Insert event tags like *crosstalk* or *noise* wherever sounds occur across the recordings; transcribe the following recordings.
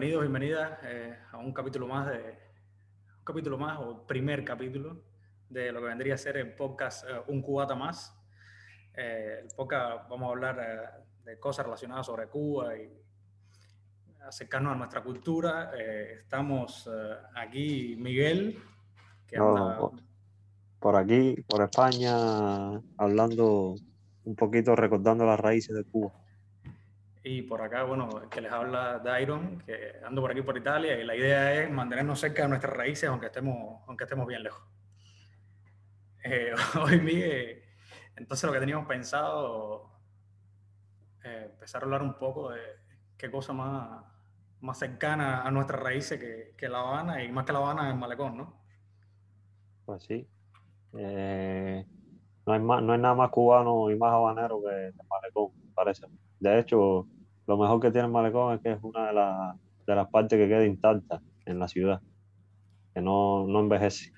bienvenidos, bienvenidas eh, a un capítulo más de un capítulo más o primer capítulo de lo que vendría a ser el podcast eh, Un Cubata Más. Eh, el podcast vamos a hablar de cosas relacionadas sobre Cuba y acercarnos a nuestra cultura. estamos aquí, Miguel, que por aquí, por España, hablando un poquito, recordando las raíces de Cuba. Y por acá, bueno, que les habla Dairon, que ando por aquí por Italia y la idea es mantenernos cerca de nuestras raíces aunque estemos, aunque estemos bien lejos. Eh, *laughs* hoy, Miguel, entonces lo que teníamos pensado, eh, empezar a hablar un poco de qué cosa más, más cercana a nuestras raíces que, que La Habana y más que La Habana el Malecón, ¿no? Pues sí. Eh, no, hay más, no hay nada más cubano y más habanero que el Malecón, parece. De hecho, lo mejor que tiene el malecón es que es una de, de las partes que queda intacta en la ciudad, que no, no envejece.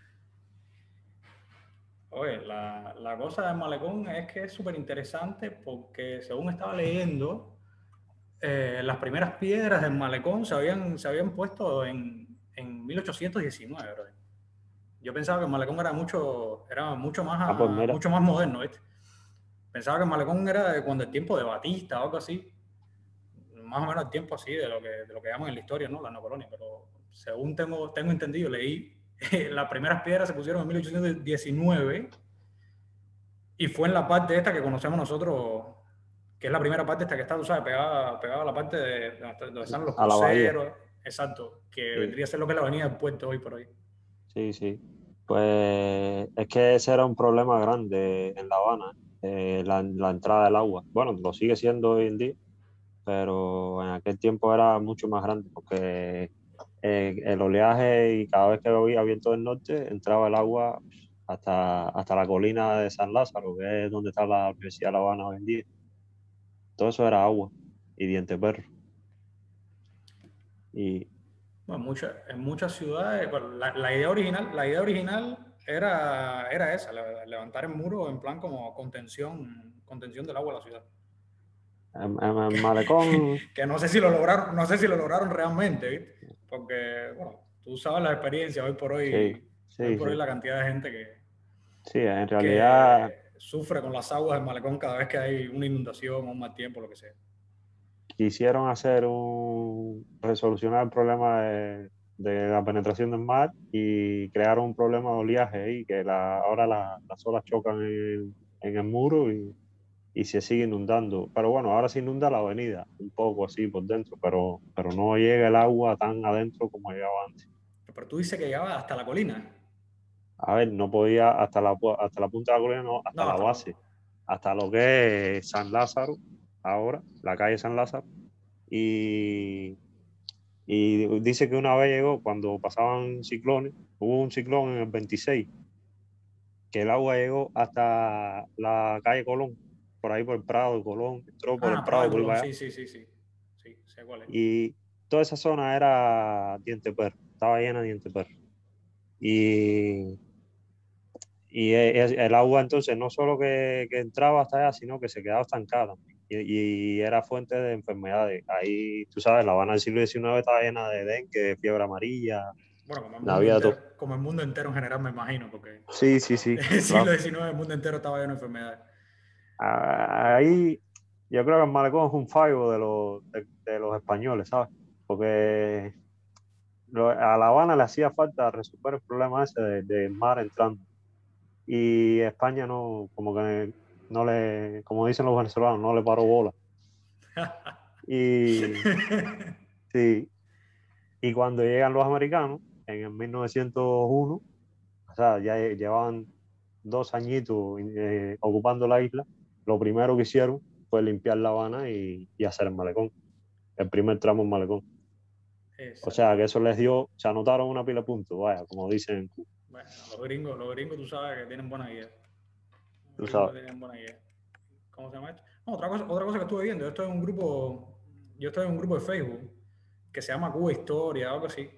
Oye, la, la, cosa del malecón es que es súper interesante porque según estaba leyendo, eh, las primeras piedras del malecón se habían, se habían puesto en, en 1819. Yo pensaba que el malecón era mucho, era mucho, más, ah, pues mucho más moderno. ¿viste? Pensaba que Malecón era cuando el tiempo de Batista o algo así. Más o menos el tiempo así de lo que, de lo que llaman en la historia, ¿no? La neocolonia. Pero según tengo, tengo entendido, leí, *laughs* las primeras piedras se pusieron en 1819 y fue en la parte esta que conocemos nosotros, que es la primera parte esta que está, tú sabes, pegada, pegada a la parte de, donde están los cruceros. Exacto, que vendría a ser lo que es la avenida del puerto hoy por hoy. Sí, sí. Pues es que ese era un problema grande en La Habana. Eh, la, entrada del agua. Bueno, lo sigue siendo hoy en día, pero en aquel tiempo era mucho más grande porque eh, el oleaje y cada vez que había viento del norte entraba el agua hasta, hasta la colina de San Lázaro, que es donde está la Universidad de La Habana hoy en día. Todo eso era agua y diente perro. Y, bueno, en muchas ciudades, la, la, idea original, la idea original era, era esa, levantar el muro en plan como contención, contención del agua de la ciudad. En, Malecón. *laughs* que no sé si lo lograron, no sé si lo lograron realmente, ¿viste? Porque, bueno, tú sabes la experiencia hoy por hoy, hoy por hoy la cantidad de gente que. Sí, en realidad. sufre con las aguas del malecón cada vez que hay una inundación o un mal tiempo, lo que sea. Quisieron hacer un. resolucionar el problema de de la penetración del mar y crearon un problema de oleaje ahí, que la, ahora las olas chocan en, en el muro y, y, se sigue inundando. Pero bueno, ahora se inunda la avenida, un poco así por dentro, pero, pero no llega el agua tan adentro como llegaba antes. Pero tú dices que llegaba hasta la colina. A ver, no podía hasta la, hasta la punta de la colina, no, hasta la base, hasta lo que es San Lázaro, ahora, la calle San Lázaro. Y, y dice que una vez llegó, cuando pasaban ciclones, hubo un ciclón en el 26, que el agua llegó hasta la calle Colón, por ahí por el Prado de Colón, entró por ah, el Prado. Por sí, sí, sí, sí, sí, sé cuál es. Y toda esa zona era diente perro, estaba llena de diente perro. Y, y el agua entonces no solo que, que entraba hasta allá, sino que se quedaba estancada y, era fuente de enfermedades. Ahí, tú sabes, La Habana del siglo XIX estaba llena de dengue, fiebre amarilla. Bueno, como el, mundo entero, como el mundo entero en general, me imagino, porque sí, sí, sí. *laughs* el siglo XIX el mundo entero estaba lleno de enfermedades. Ahí yo creo que el malecón es un fallo de los, de, los españoles, ¿sabes? Porque a La Habana le hacía falta resolver el problema ese del mar entrando. Y España no, como que no le, como dicen los venezolanos, no le paró bola. Y, *laughs* sí, y cuando llegan los americanos, en el 1901, o sea, ya llevaban dos añitos eh, ocupando la isla, lo primero que hicieron fue limpiar La Habana y, hacer el malecón, el primer tramo en malecón. O sea, que eso les dio, se anotaron una pila de puntos, vaya, como dicen. Bueno, los gringos, los gringos tú sabes que tienen buena idea. Tú sabes. ¿Cómo se llama esto? otra, cosa, otra cosa que estuve viendo, yo estoy en un grupo, yo estoy en un grupo de Facebook que se llama Cuba Historia algo así.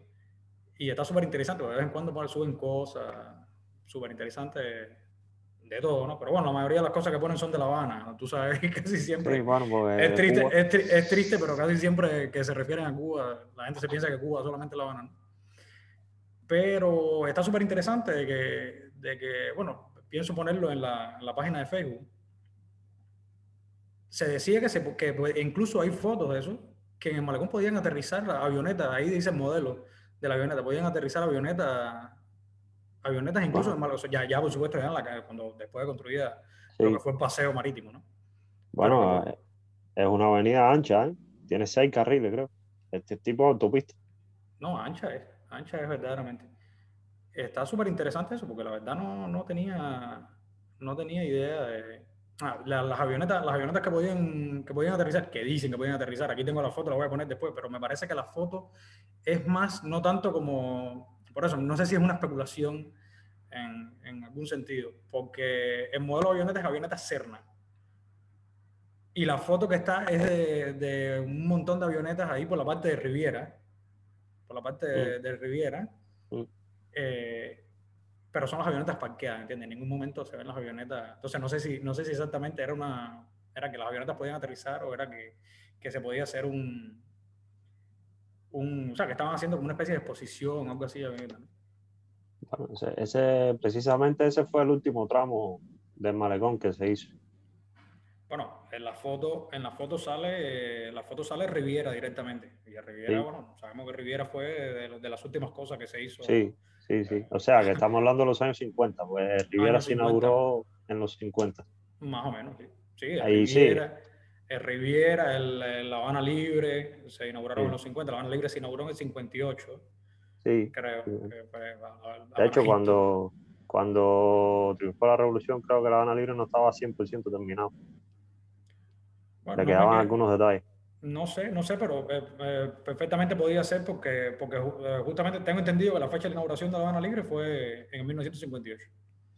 Y está súper interesante, de vez en cuando suben cosas súper interesantes de todo, ¿no? Pero bueno, la mayoría de las cosas que ponen son de La Habana, tú sabes, *laughs* casi siempre. Sí, bueno, es, triste, es, tri- es triste, pero casi siempre que se refieren a Cuba, la gente se piensa que Cuba es solamente La Habana. ¿no? Pero está súper interesante de que, de que, bueno, pienso ponerlo en la, en la página de Facebook. Se decía que, se, que pues, incluso hay fotos de eso, que en el malecón podían aterrizar avionetas, ahí dice el modelo de la avioneta, podían aterrizar avionetas, avionetas incluso Bueno. en. Ya, ya por supuesto, ya en la, ca- cuando después de construida sí. lo que fue el paseo marítimo, ¿no? Bueno, Pero- eh, es una avenida ancha, ¿eh? Tiene seis carriles, creo. Este tipo de autopista. No, ancha es, ancha es verdaderamente. Está súper interesante eso, porque la verdad no, no tenía, no tenía idea de... ah, la- las avionetas, las avionetas que podían, que podían aterrizar, que dicen que podían aterrizar, aquí tengo la foto, la voy a poner después, pero me parece que la foto es más, no tanto como, por eso, no sé si es una especulación en, en algún sentido, porque el modelo de avioneta es avioneta Cerna. Y la foto que está es de, de un montón de avionetas ahí por la parte de Riviera, por la parte de, de Riviera. Mm. Eh, pero son las avionetas parqueadas, ¿entiendes? En ningún momento se ven las avionetas. Entonces no sé si, no sé si exactamente era una era que las avionetas podían aterrizar o era que, que se podía hacer un, un. O sea, que estaban haciendo como una especie de exposición, algo así. ese, ese- precisamente ese fue el último tramo del malecón que se hizo. Bueno, en la foto, en la foto sale, eh, la foto sale Riviera directamente. Y a Riviera, Sí. bueno, sabemos que Riviera fue de, las últimas cosas que se hizo. Sí, sí, sí. O sea, que estamos hablando de los años 50. Pues Riviera se 50. inauguró en los 50. Más o menos, sí. Sí, Ahí sí. El Riviera, el, el La Habana Libre, se inauguraron Sí. en los 50. La Habana Libre se inauguró en el 58, Sí. creo. Sí. que De hecho, cuando, cuando triunfó la revolución, creo que la Habana Libre no estaba 100% terminado. Bueno, Le no quedaban queda- algunos detalles. No sé, no sé, pero eh, eh, perfectamente podía ser porque, porque ju- eh, justamente tengo entendido que la fecha de la inauguración de La Habana Libre fue en el 1958.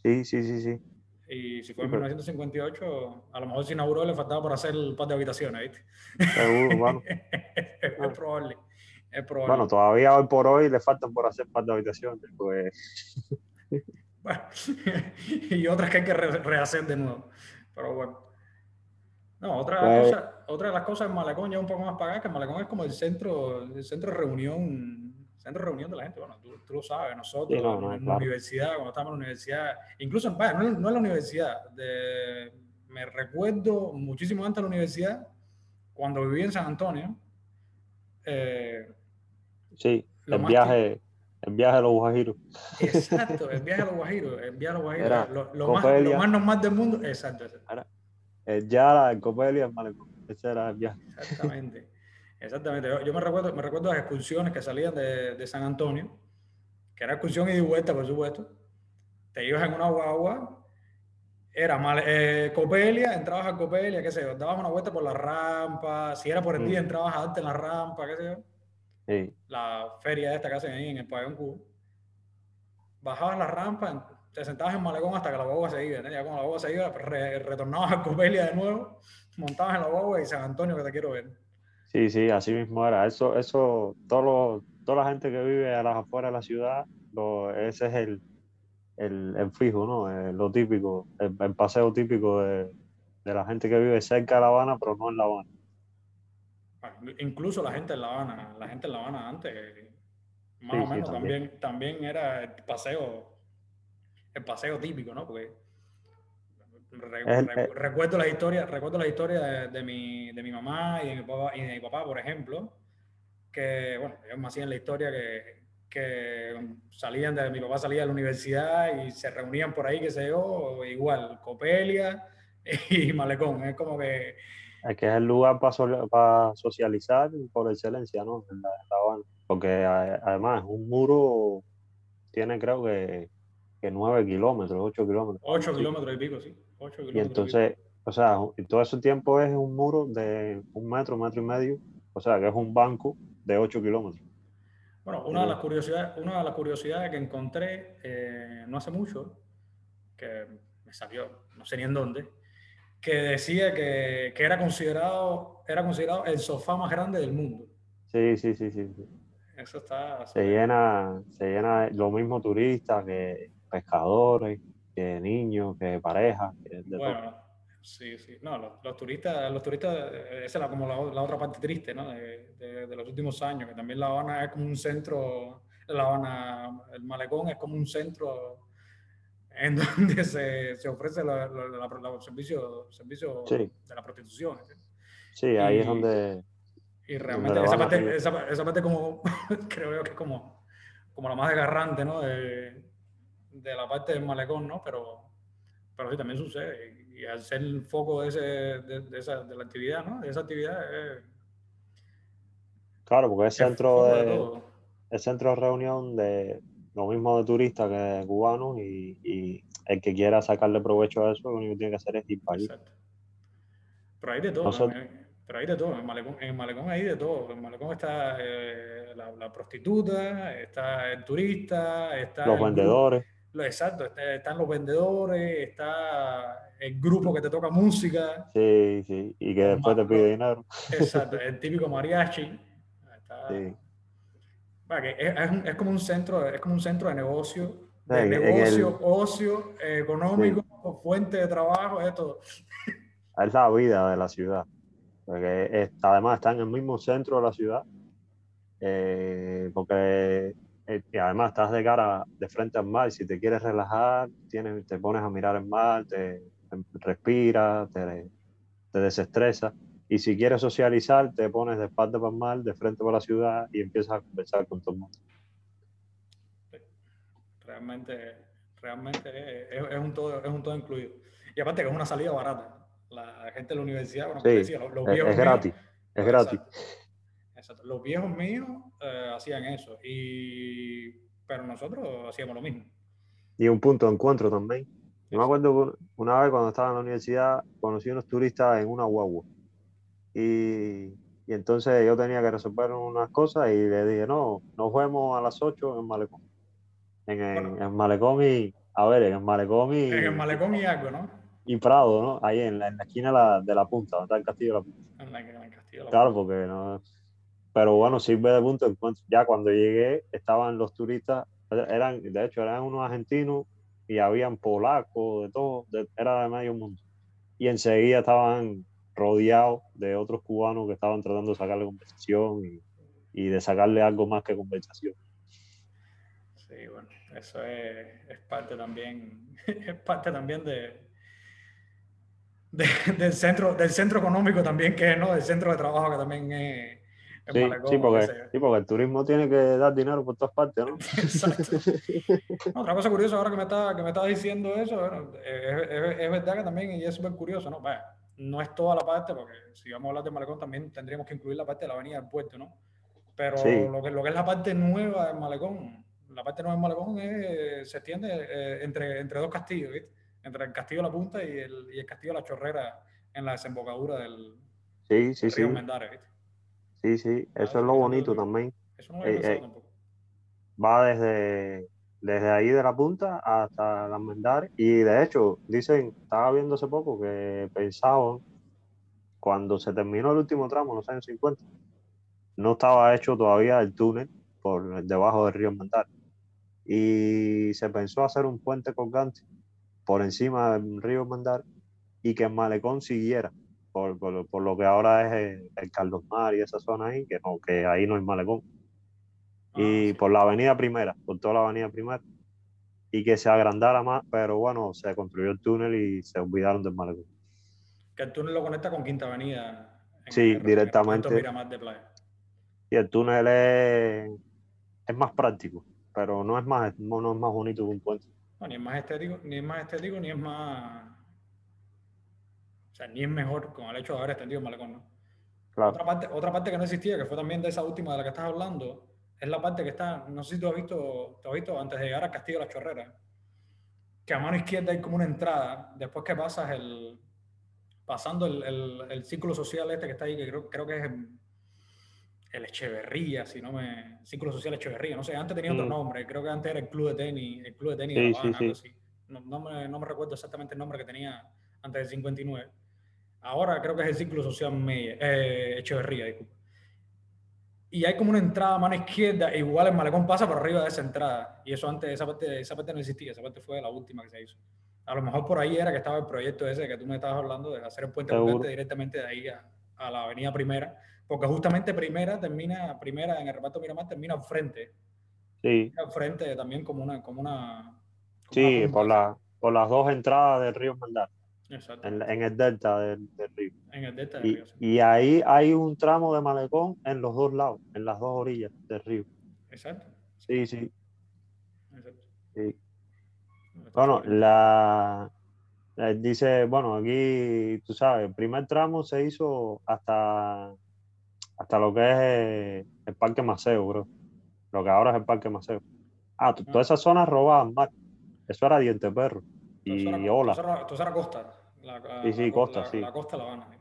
Sí, sí, sí, sí. Y si fue en Ujú. 1958, a lo mejor se inauguró y le faltaba por hacer el par de habitaciones, ¿viste? Seguro, bueno. *laughs* es probable, es probable. Bueno, todavía hoy por hoy le faltan por hacer par de habitaciones. Pues Bueno, *laughs* y otras que hay que re- rehacer de nuevo. Pero bueno. No, otra, Pues- cosa, otra de las cosas en Malecón, ya un poco más acá, que Malecón es como el centro, el centro de reunión, centro de reunión de la gente. Bueno, tú, tú lo sabes, nosotros Sí, no, no, en la universidad, cuando estábamos en la universidad, incluso en, vaya, no, no en la universidad, de- me recuerdo muchísimo antes de la universidad, cuando viví en San Antonio, eh, sí, el viaje, el viaje a los guajiros. Exacto, *laughs* el viaje a los Guajiros, el viaje a los Guajiros, Era lo, lo más, lo más normal del mundo, exacto, exacto, El Yara, el Copelia, el malecón. Ese era el viaje. exactamente, exactamente. Yo, yo me recuerdo, me recuerdo las excursiones que salían de, de San Antonio, que era excursión y vuelta, por supuesto. Te ibas en una guagua, era mal, eh, Copelia, entrabas a Copelia, qué sé yo, dabas una vuelta por la rampa, si era por el día Mm. entrabas a darte en la rampa, qué sé yo. Sí, la feria esta que hacen ahí en el pabellón Cuba. Bajabas la rampa, te sentabas en Malecón hasta que la guagua se iba. ¿no? Ya cuando la guagua se iba, re- retornabas a Copelia de nuevo, montabas en la guagua y San Antonio que te quiero ver. Sí, sí, así mismo era. Eso, eso, todo lo- toda la gente que vive a las afueras de la ciudad, lo- ese es el, el, el fijo, ¿no? Lo típico, el, el paseo típico de, de la gente que vive cerca de La Habana, pero no en La Habana. Bueno, Incluso la gente en La Habana, la gente en La Habana antes, más Sí, o sí, menos también. también, también era el paseo, el paseo típico, ¿no? Porque recuerdo la historia, recuerdo la historia de, de mi, de mi mamá y de mi papá, y de mi papá, por ejemplo, que, bueno, ellos me hacían la historia que, que salían de, mi papá salía de la universidad y se reunían por ahí, que sé yo, igual, Copelia *laughs* y Malecón, es como que Es que es el lugar para socializar por excelencia, ¿no? En la, en La Habana. Porque además un muro tiene creo que, que 9 kilómetros, 8 kilómetros. 8 Sí. kilómetros y pico, sí. 8 kilómetros Y entonces, o sea, y todo ese tiempo es un muro de un metro, metro y medio, o sea, que es un banco de 8 kilómetros. Bueno, una de las curiosidades, una de las curiosidades que encontré eh, no hace mucho, que me salió, no sé ni en dónde, que decía que, que era, considerado, era considerado el sofá más grande del mundo. Sí, sí, sí, sí. sí. Eso está... Se llena, se llena de- lo mismo turistas que pescadores. Que niños, que parejas. bueno, sí, sí. No, los, turistas, los turistas, esa es como la, otra parte triste, ¿no? De, de, los últimos años, que también La Habana es como un centro, La Habana, el malecón es como un centro en *laughs* donde se, se ofrece los servicios servicio de la prostitución. Sí, ahí es donde... Y realmente esa parte, esa, esa parte, como, *laughs* creo que es como, como la más desgarrante, ¿no? De, de la parte del malecón, ¿no? Pero, pero sí, también sucede. Y al ser el foco de, ese, de, esa, de la actividad, ¿no? De esa actividad es... Claro, porque es centro de, es centro de reunión de lo mismo de turistas que de cubanos y, y, el que quiera sacarle provecho a eso, lo único que tiene que hacer es ir para allí. Pero hay de todo. Pero hay de todo, en Malecón, en Malecón hay de todo. En Malecón está eh, la, prostituta, está el turista, está... Los vendedores. Exacto, están los vendedores, está el grupo que te toca música. Sí, sí, y que después te pide dinero. Exacto, el *laughs* típico mariachi. sí. es, como un centro, es como un centro de negocio, de negocio, ocio, económico, fuente de trabajo, es todo. Es la vida de la ciudad porque además está en el mismo centro de la ciudad, eh, porque eh, además estás de cara, de frente al mar, si te quieres relajar, tienes, te pones a mirar el mar, te, respiras, te, te desestresas. Y si quieres socializar, te pones de espalda para el mar, de frente para la ciudad y empiezas a conversar con todo el mundo. Realmente, realmente es, es, un todo, es un todo incluido. Y aparte que es una salida barata la gente de la universidad, bueno, decía, los, viejos es, gratis, es gratis. Exacto, Los viejos míos eh, hacían eso, y, pero nosotros hacíamos lo mismo. Y un punto de encuentro también. Yo me acuerdo una vez cuando estaba en la universidad, conocí unos turistas en una guagua. Y, y, entonces yo tenía que resolver unas cosas y le dije, no, nos vemos a las 8 en malecón. En el, malecón y, a ver, en el malecón y... En el malecón y algo, ¿no? y Prado, ¿no? Ahí en la, en la esquina de la, punta, donde está el castillo de la punta. En la, en el castillo de la claro, porque no. Pero bueno, sirve de punto de. Ya cuando llegué, estaban los turistas, eran, de hecho, eran unos argentinos y habían polacos, de todo, era de medio mundo. Y enseguida estaban rodeados de otros cubanos que estaban tratando de sacarle conversación y, y de sacarle algo más que conversación. Sí, bueno, eso es, es parte también, *laughs* es parte también de, del, centro, del centro económico también, que es, ¿no? Del centro de trabajo que también es. Sí, sí, porque, sí, porque, el turismo tiene que dar dinero por todas partes, ¿no? *laughs* Exacto. otra cosa curiosa ahora que me estaba, que me estaba diciendo eso, es, es, verdad que también, y es súper curioso, ¿no? no es toda la parte, porque si vamos a hablar de Malecón también tendríamos que incluir la parte de la avenida del puerto, ¿no? Pero lo, que, lo que es la parte nueva del Malecón, la parte nueva del Malecón es, se extiende eh, entre, entre dos castillos, ¿viste? entre el Castillo de la Punta y el, y el Castillo de la Chorrera en la desembocadura del, sí, sí, río sí. Mendares. Sí, sí, eso es lo bonito también. Eso no eh, eh. Va desde, desde ahí de la punta hasta las Mendares. Y de hecho, dicen, estaba viendo hace poco que pensaban, cuando se terminó el último tramo en los años 50, no estaba hecho todavía el túnel por debajo del río Mendares. Y se pensó hacer un puente colgante por encima del río Mandar y que el malecón siguiera por, por, lo que ahora es el, Carlos Mar y esa zona ahí, que no, que ahí no hay malecón. Ah, y por la avenida primera, por toda la avenida primera. Y que se agrandara más, pero bueno, se construyó el túnel y se olvidaron del malecón. Que el túnel lo conecta con Quinta Avenida. sí, directamente. Y el túnel es, es más práctico, pero no es más, no es más bonito que un puente. No, ni es más estético, ni es más estético, ni es más. O sea, ni es mejor con el hecho de haber extendido el malecón, ¿no? Otra, parte, otra parte que no existía, que fue también de esa última de la que estás hablando, es la parte que está, no sé si tú has visto, has visto antes de llegar al Castillo de la Chorrera, que a mano izquierda hay como una entrada, después que pasas el, pasando el, el, el círculo social este que está ahí, que creo, creo que es el Echeverría, si no me. Círculo Social Echeverría, no sé, antes tenía otro mm. nombre, creo que antes era el Club de Tenis, el Club de Tenis de La Habana, algo así. No, no, me, no, me, recuerdo exactamente el nombre que tenía antes del 59. Ahora creo que es el Círculo Social eh, Echeverría, disculpa. Y hay como una entrada a mano izquierda, e igual el malecón pasa por arriba de esa entrada. Y eso antes, esa parte, esa parte no existía, esa parte fue la última que se hizo. A lo mejor por ahí era que estaba el proyecto ese que tú me estabas hablando de hacer el puente directamente de ahí a, a la avenida Primera, porque justamente Primera termina, Primera en el reparto Miramar termina al frente, Sí, al frente también como una, como una. como sí, una por, la, por las dos entradas del río Maldar, Exacto. en, en el delta del, del río. En el delta del Y, río. sí. y ahí hay un tramo de malecón en los dos lados, en las dos orillas del río. Exacto. Sí, sí, exacto. sí. Bueno, la dice, bueno, aquí tú sabes, el primer tramo se hizo hasta hasta lo que es eh, el Parque Maceo, bro. Lo que ahora es el Parque Maceo. Ah, Ah. toda esa zona robada. Eso era Diente Perro. Y era- Ola. entonces era- entonces era Costa. La, Sí, sí, la co- Costa, la- sí. La Costa La Habana. sí.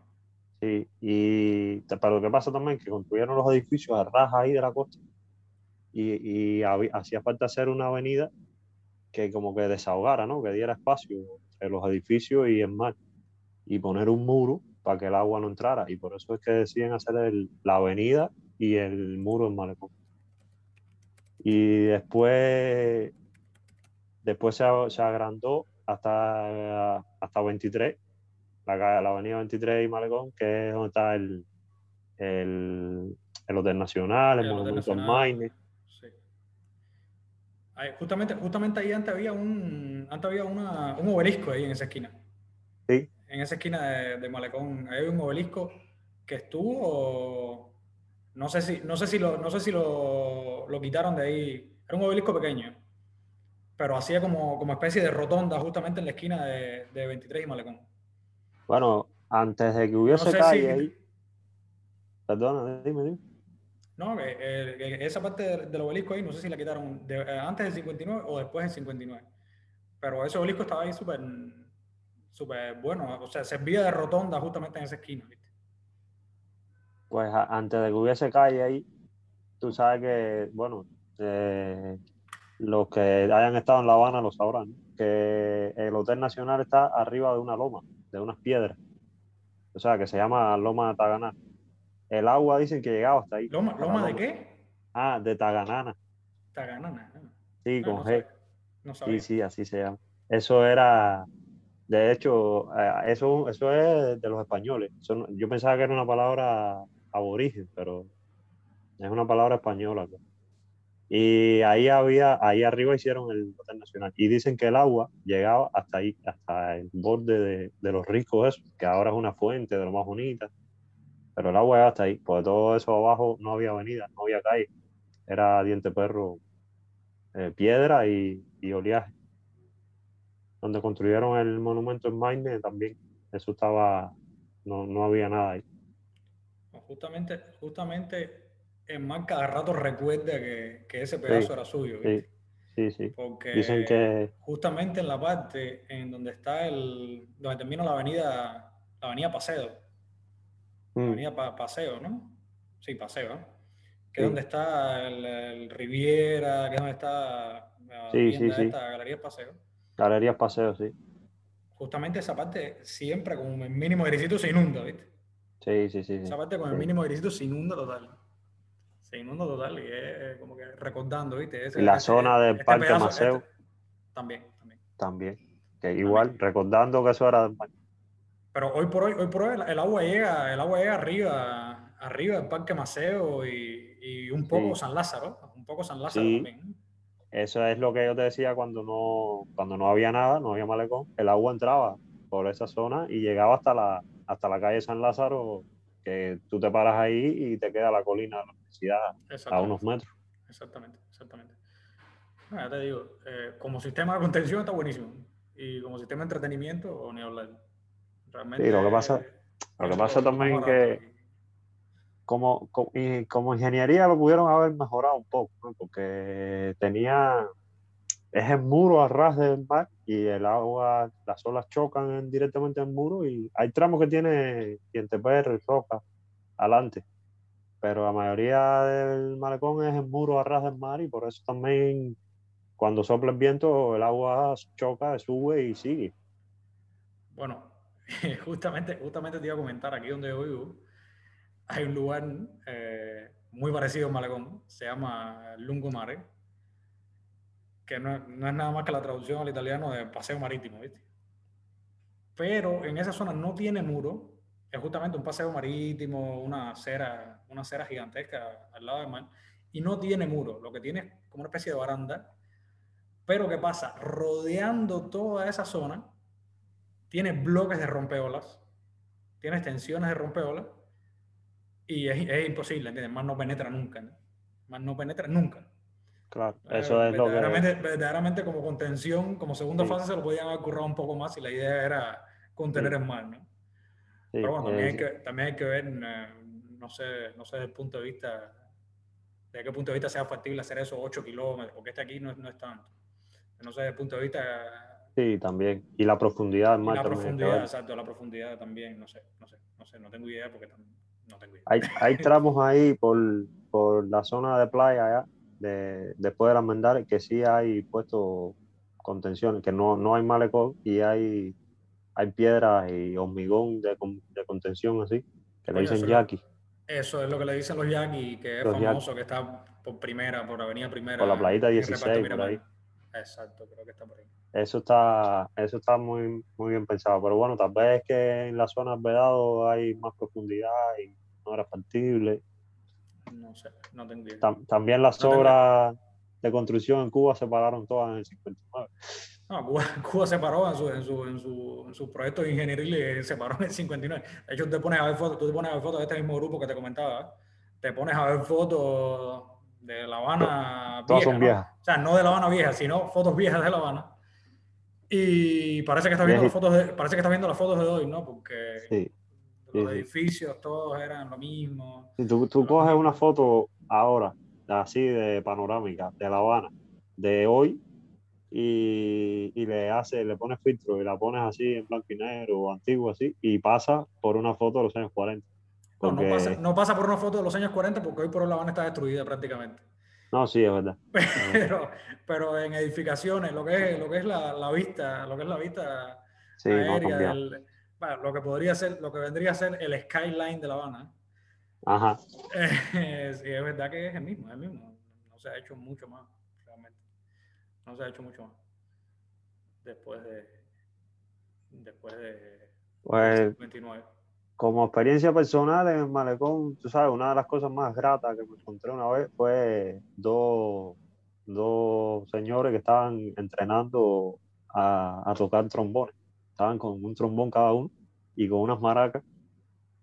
Sí. Y pero lo que pasa también es que construyeron los edificios a ras ahí de la costa. Y, y hacía falta hacer una avenida que como que desahogara, ¿no? Que diera espacio entre los edificios y el mar. Y poner un muro para que el agua no entrara. Y por eso es que deciden hacer el- la avenida y el muro en Malecón. Y después, después se, se agrandó hasta, hasta 23, la, la avenida 23 y Malecón, que es donde está el, el, el Hotel Nacional, el, El Monumento al Nacional, Maine. sí. Ahí, justamente, justamente ahí antes había un, antes había una, un obelisco ahí en esa esquina. Sí. En esa esquina de, de Malecón. Ahí hay un obelisco que estuvo. No sé si, no sé si, lo, no sé si lo, lo quitaron de ahí. Era un obelisco pequeño. Pero hacía como, como especie de rotonda justamente en la esquina de, de 23 y Malecón. Bueno, antes de que hubiese No sé calle si- ahí. Perdona, dime, dime. No, que, eh, que esa parte del, del obelisco ahí, no sé si la quitaron de- eh, antes del 59 o después del 59. Pero ese obelisco estaba ahí súper súper bueno. O sea, servía de rotonda justamente en esa esquina. ¿viste? Pues antes de que hubiese calle ahí, tú sabes que, bueno, eh, los que hayan estado en La Habana lo sabrán, que el Hotel Nacional está arriba de una loma, de unas piedras. O sea, que se llama Loma de Taganá. El agua dicen que llegaba hasta ahí. ¿Loma, loma de qué? Ah, de Taganana. Taganana. ah. Sí, Ah, con no G. sabía. No sabía. Sí, sí, así se llama. Eso era, de hecho, eh, eso, eso es de los españoles. Eso yo pensaba que era una palabra aborigen, pero es una palabra española. Y ahí había, ahí arriba hicieron el Hotel Nacional. Y dicen que el agua llegaba hasta ahí, hasta el borde de, de los ricos, eso, que ahora es una fuente de lo más bonita. Pero el agua llegaba hasta ahí, porque todo eso abajo no había avenida, no había calle. Era diente perro, eh, piedra y, y oleaje donde construyeron el monumento en Maine también. Eso estaba, no, no había nada ahí. Justamente, justamente el man cada rato recuerda que, que ese pedazo Sí, era suyo. Sí, ¿viste? sí, sí. Porque Dicen que justamente en la parte en donde está el, donde termina la avenida, la avenida Paseo, la mm, avenida Pa- Paseo, ¿no? Sí, Paseo, ¿no? Que Sí. es donde está el, el Riviera, que es donde está la Sí, sí, sí. esta, Galería Paseo. galerías paseo, sí. Justamente esa parte siempre con el mínimo de grisito se inunda, ¿viste? Sí, sí, sí. sí. Esa parte con el Sí. mínimo de grisito se inunda total. Se inunda total y es como que recordando, ¿viste? Ese- la ese- zona del este Parque pedazo- Maceo. este- también, también. También. Que igual, recordando que eso era de Maine. Pero hoy por hoy, hoy por hoy el, agua llega, el agua llega arriba, arriba del Parque Maceo y, y un poco Sí. San Lázaro, un poco San Lázaro Sí. también. Eso es lo que yo te decía cuando no, cuando no había nada, no había malecón. El agua entraba por esa zona y llegaba hasta la, hasta la calle San Lázaro, que tú te paras ahí y te queda la colina universidad a unos metros. Exactamente, exactamente. No, ya te digo, eh, como sistema de contención está buenísimo. Y como sistema de entretenimiento, ni hablar. Realmente. Sí, lo que pasa- eh, lo que pasa también que- como, co- y como ingeniería lo pudieron haber mejorado un poco, ¿no? porque tenía, es el muro a ras del mar y el agua, las olas chocan en- directamente en el muro y hay tramos que tiene y roca adelante, pero la mayoría del malecón es el muro a ras del mar y por eso también cuando sopla el viento el agua choca, sube y sigue. Bueno, *laughs* justamente, justamente te iba a comentar, aquí donde yo vivo, hay un lugar eh, muy parecido a Malecón, se llama Lungomare, que no, no es nada más que la traducción al italiano de paseo marítimo, ¿viste? pero en esa zona no tiene muro, es justamente un paseo marítimo, una acera, una acera gigantesca al lado del mar, y no tiene muro, lo que tiene es como una especie de baranda, pero ¿qué pasa? Rodeando toda esa zona, tiene bloques de rompeolas, tiene extensiones de rompeolas, y es, imposible, ¿entiendes? Más no penetra nunca, ¿no? Más no penetra nunca. Claro, eh, eso es lo que... Verdaderamente como contención, como segunda fase se lo podían haber currado un poco más y la idea era contener el mar, ¿no? Pero bueno, también, hay que, también hay que ver, eh, no sé, no sé desde el punto de vista, de qué punto de vista sea factible hacer eso 8 kilómetros, porque este aquí no, no es tanto. No sé desde el punto de vista... Sí, también. Y la profundidad mar. la profundidad, exacto, la profundidad también, no sé, no sé, no sé, no tengo idea porque no tengo idea. Hay, hay *laughs* tramos ahí por, por la zona de playa allá de, después de las que sí hay puesto contención, que no, no hay malecón y hay, hay piedras y hormigón de, de contención así, que le dicen yaqui. Eso es lo que le dicen los yaqui, que es famoso, que está por primera, por Avenida Primera. Por la playita 16, por ahí. Exacto, creo que está por ahí. Eso está, eso está muy, muy bien pensado. Pero bueno, tal vez es que en la zona Vedado hay más profundidad y no era factible. No sé, no tengo idea. también las obras de construcción en Cuba se pararon todas en el 59. No, *laughs* Cuba, se paró en su, en su, en su, en su proyecto de ingeniería y se paró en el 59. De hecho, te pones a ver fotos, tú te pones a ver fotos de este mismo grupo que te comentaba. Te pones a ver fotos de La Habana Todas son viejas. O sea, no de La Habana vieja, sino fotos viejas de La Habana. Y parece que estás viendo, las fotos de, parece que estás viendo las fotos de hoy, ¿no? Porque sí los edificios todos eran lo mismo. Si tú, tú coges una foto ahora, así de panorámica, de La Habana, de hoy, y, y, le hace, le pones filtro y la pones así en blanco y negro o antiguo así, y pasa por una foto de los años 40. No, no, pasa, no pasa por una foto de los años 40 porque hoy por hoy La Habana está destruida prácticamente. No, sí, *laughs* es verdad. Pero, pero en edificaciones, lo que es, lo que es la, la vista, lo que es la vista aérea del, lo que podría ser, lo que vendría a ser el skyline de La Habana. Ajá. *laughs* es verdad que es el mismo, es el mismo. No se ha hecho mucho más. No se ha hecho mucho más. Después de. Después de. Pues, 29. Como experiencia personal en el malecón, tú sabes, una de las cosas más gratas que me encontré una vez fue dos, dos señores que estaban entrenando a, a tocar trombones estaban con un trombón cada uno y con unas maracas.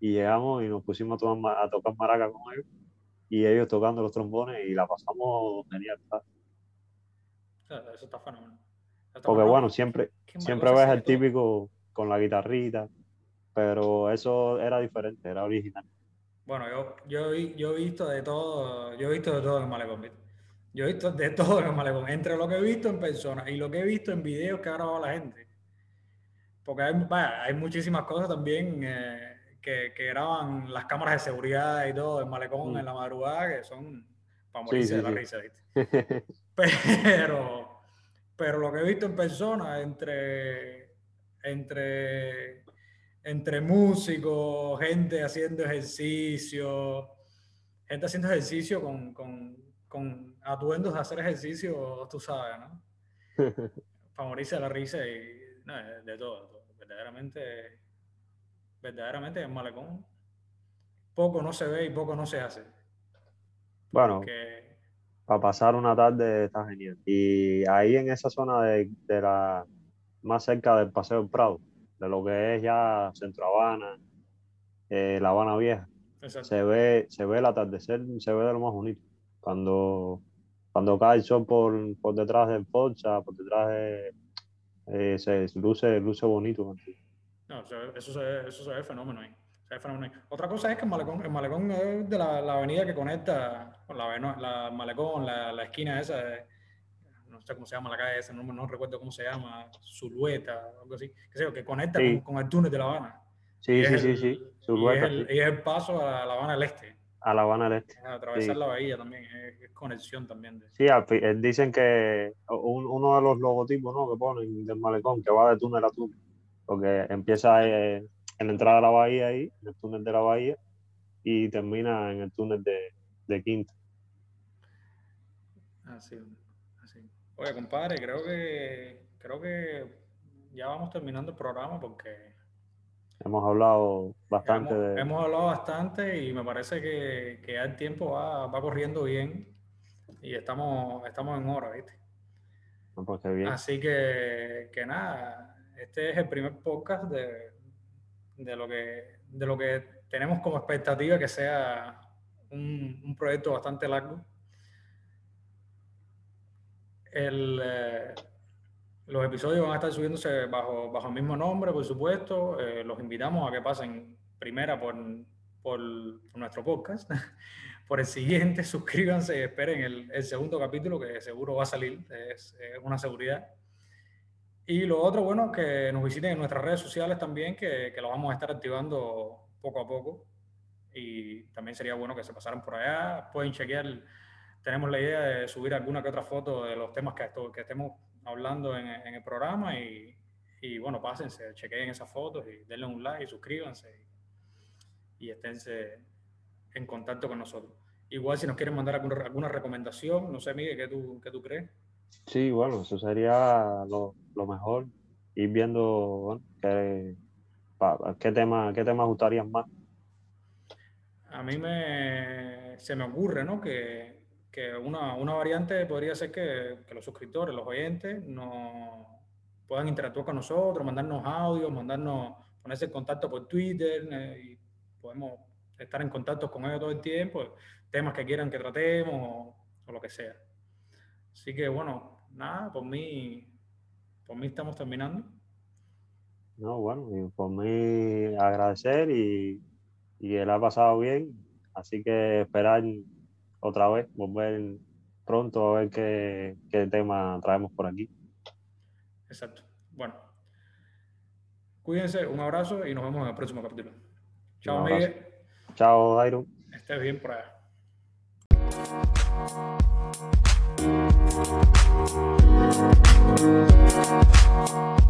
Y llegamos y nos pusimos a, tocar maracas con ellos. Y ellos tocando los trombones y la pasamos genial. Eso está fenomenal. Porque bueno, siempre, siempre ves el típico con la guitarrita, pero eso era diferente, era original. Bueno, yo, yo, yo he visto de todo, yo he visto de todo en el malecón. Yo he visto de *laughs* todo en el malecón, entre lo que he visto en persona y lo que he visto en videos que ha grabado la gente porque hay, hay muchísimas cosas también eh, que, que, graban las cámaras de seguridad y todo, el malecón mm. en la madrugada, que son para morirse de la risa, *laughs* Pero, pero lo que he visto en persona, entre, entre, entre músicos, gente haciendo ejercicio, gente haciendo ejercicio con, con, con atuendos de hacer ejercicio, tú sabes, ¿no? *laughs* de la risa y no, de todo, Verdaderamente, verdaderamente en Malecón poco no se ve y poco no se hace. Bueno, para pasar una tarde está genial. Y ahí en esa zona de, la más cerca del Paseo del Prado, de lo que es ya Centro Habana, eh, La Habana Vieja, se ve, se ve el atardecer, se ve de lo más bonito. Cuando, cuando cae el sol por, por detrás del Porsche, por detrás de, eh, se luce, luce bonito. No, eso, se, eso se ve fenómeno ahí. Otra cosa es que el malecón, el malecón es de la, la avenida que conecta con la, la malecón, la, la, esquina esa, no sé cómo se llama la calle esa, no, no recuerdo cómo se llama, Zulueta, algo así, que, sé, que conecta con, el túnel de La Habana. Sí, sí, sí, sí, Zulueta. Y es, el, y es el paso a La Habana del Este a La Habana del Este. atravesar la bahía también, es, conexión también. De... Sí, eh, dicen que uno de los logotipos ¿no? que ponen del malecón, que va de túnel a túnel, porque empieza eh, en la entrada de la bahía ahí, en el túnel de la bahía, y termina en el túnel de, de Quinta. Así, así. Oye, compadre, creo que, creo que ya vamos terminando el programa porque hemos hablado bastante. Hemos, hemos hablado bastante y me parece que, que ya el tiempo va, va, corriendo bien y estamos, estamos en hora, ¿viste? pues bien. Así que, que nada, este es el primer podcast de, de, lo que, de lo que tenemos como expectativa que sea un, un proyecto bastante largo. El, eh, los episodios van a estar subiéndose bajo, bajo el mismo nombre, por supuesto. Eh, los invitamos a que pasen primera por, por, nuestro podcast, *laughs* por el siguiente, *laughs* suscríbanse y esperen el, el, segundo capítulo que seguro va a salir, es, es, una seguridad. Y lo otro, bueno, que nos visiten en nuestras redes sociales también, que, que lo vamos a estar activando poco a poco. Y también sería bueno que se pasaran por allá. Pueden chequear, tenemos la idea de subir alguna que otra foto de los temas que, esto, que estemos hablando en, en el programa y, y, bueno, pásense, chequeen esas fotos y denle un like, y suscríbanse y, y esténse en contacto con nosotros. Igual si nos quieren mandar alguna, alguna recomendación, no sé, Miguel, ¿qué tú, qué tú crees? Sí, bueno, eso sería lo, lo mejor, ir viendo qué, qué temas qué tema gustarían más. A mí me, se me ocurre, ¿no? Que, que una, una, variante podría ser que, que, los suscriptores, los oyentes, no puedan interactuar con nosotros, mandarnos audios, mandarnos, ponerse en contacto por Twitter eh, y podemos estar en contacto con ellos todo el tiempo, temas que quieran que tratemos o, lo que sea. Así que bueno, nada, por mí, por mí estamos terminando. No, bueno, y por mí agradecer y, y él ha pasado bien, así que esperar otra vez, volver pronto a ver qué, qué tema traemos por aquí. Exacto. Bueno, cuídense, un abrazo y nos vemos en el próximo capítulo. Chao, Miguel. Chao, Dairo. Estés bien por allá. We'll be right.